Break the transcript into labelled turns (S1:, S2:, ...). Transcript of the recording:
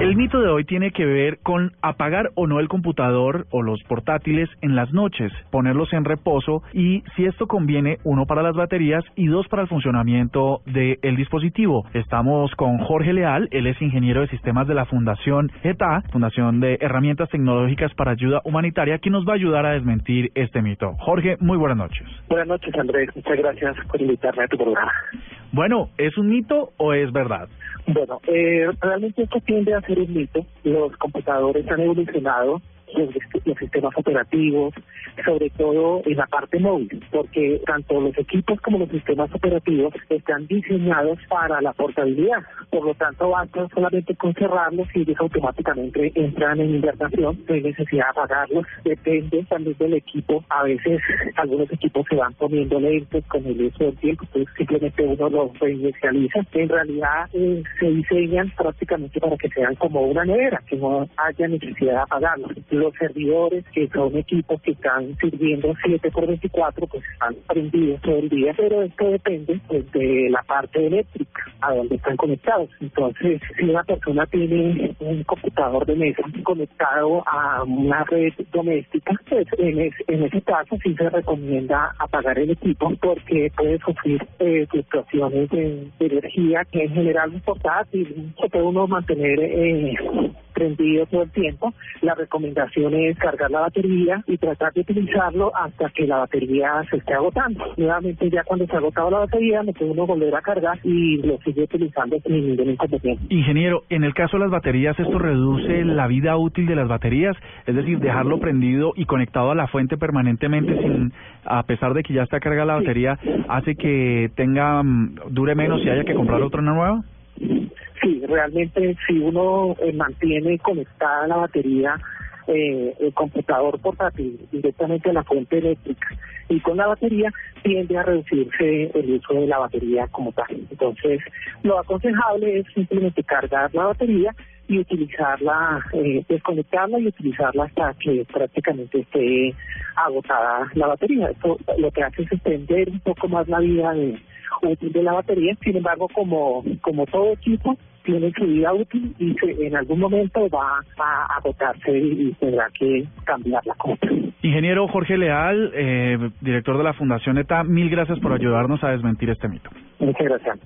S1: El mito de hoy tiene que ver con apagar o no el computador o los portátiles en las noches, ponerlos en reposo y si esto conviene, uno para las baterías y dos para el funcionamiento del dispositivo. Estamos con Jorge Leal, él es ingeniero de sistemas de la Fundación ETA, Fundación de Herramientas Tecnológicas para Ayuda Humanitaria, que nos va a ayudar a desmentir este mito. Jorge, muy buenas noches.
S2: Buenas noches, Andrés. Muchas gracias por invitarme a tu programa.
S1: Bueno, ¿es un mito o es verdad?
S2: Bueno, eh, realmente esto tiende a ser un mito. Los computadores han evolucionado los, sistemas operativos, sobre todo en la parte móvil, porque tanto los equipos como los sistemas operativos están diseñados para la portabilidad. Por lo tanto, basta solamente con cerrarlos y ellos automáticamente entran en invernación, no hay necesidad de apagarlos. Depende también del equipo. A veces algunos equipos se van poniendo lentos con el uso del tiempo, entonces simplemente uno los reinicializa. En realidad eh, se diseñan prácticamente para que sean como una nevera, que no haya necesidad de apagarlos los servidores, que son equipos que están sirviendo 7 por 24, pues están prendidos todo el día, pero esto depende pues, de la parte eléctrica, a donde están conectados. Entonces, si una persona tiene un computador de mesa conectado a una red doméstica, pues en, en ese caso sí se recomienda apagar el equipo porque puede sufrir eh, fluctuaciones de, energía que en general es portátil, se puede uno mantener eh, prendido todo el tiempo. La recomendación es cargar la batería y tratar de utilizarlo hasta que la batería se esté agotando. Nuevamente ya cuando se ha agotado la batería, me puede uno volver a cargar y lo sigue utilizando sin ningún inconveniente.
S1: Ingeniero, en el caso de las baterías, ¿esto reduce la vida útil de las baterías? Es decir, dejarlo prendido y conectado a la fuente permanentemente sin, a pesar de que ya está cargada la batería, hace que tenga, mm, dure menos y haya que comprar otra nueva?
S2: Sí, realmente si uno eh, mantiene conectada la batería, eh, el computador portátil directamente a la fuente eléctrica y con la batería tiende a reducirse el uso de la batería como tal. Entonces, lo aconsejable es simplemente cargar la batería y utilizarla, eh, desconectarla y utilizarla hasta que prácticamente esté agotada la batería. Esto lo que hace es extender un poco más la vida de, útil de la batería. Sin embargo, como, como todo equipo, tiene su vida útil y en algún momento va a agotarse y, tendrá que cambiar la compra.
S1: Ingeniero Jorge Leal, eh, director de la Fundación ETA, mil gracias por ayudarnos a desmentir este mito.
S2: Muchas gracias.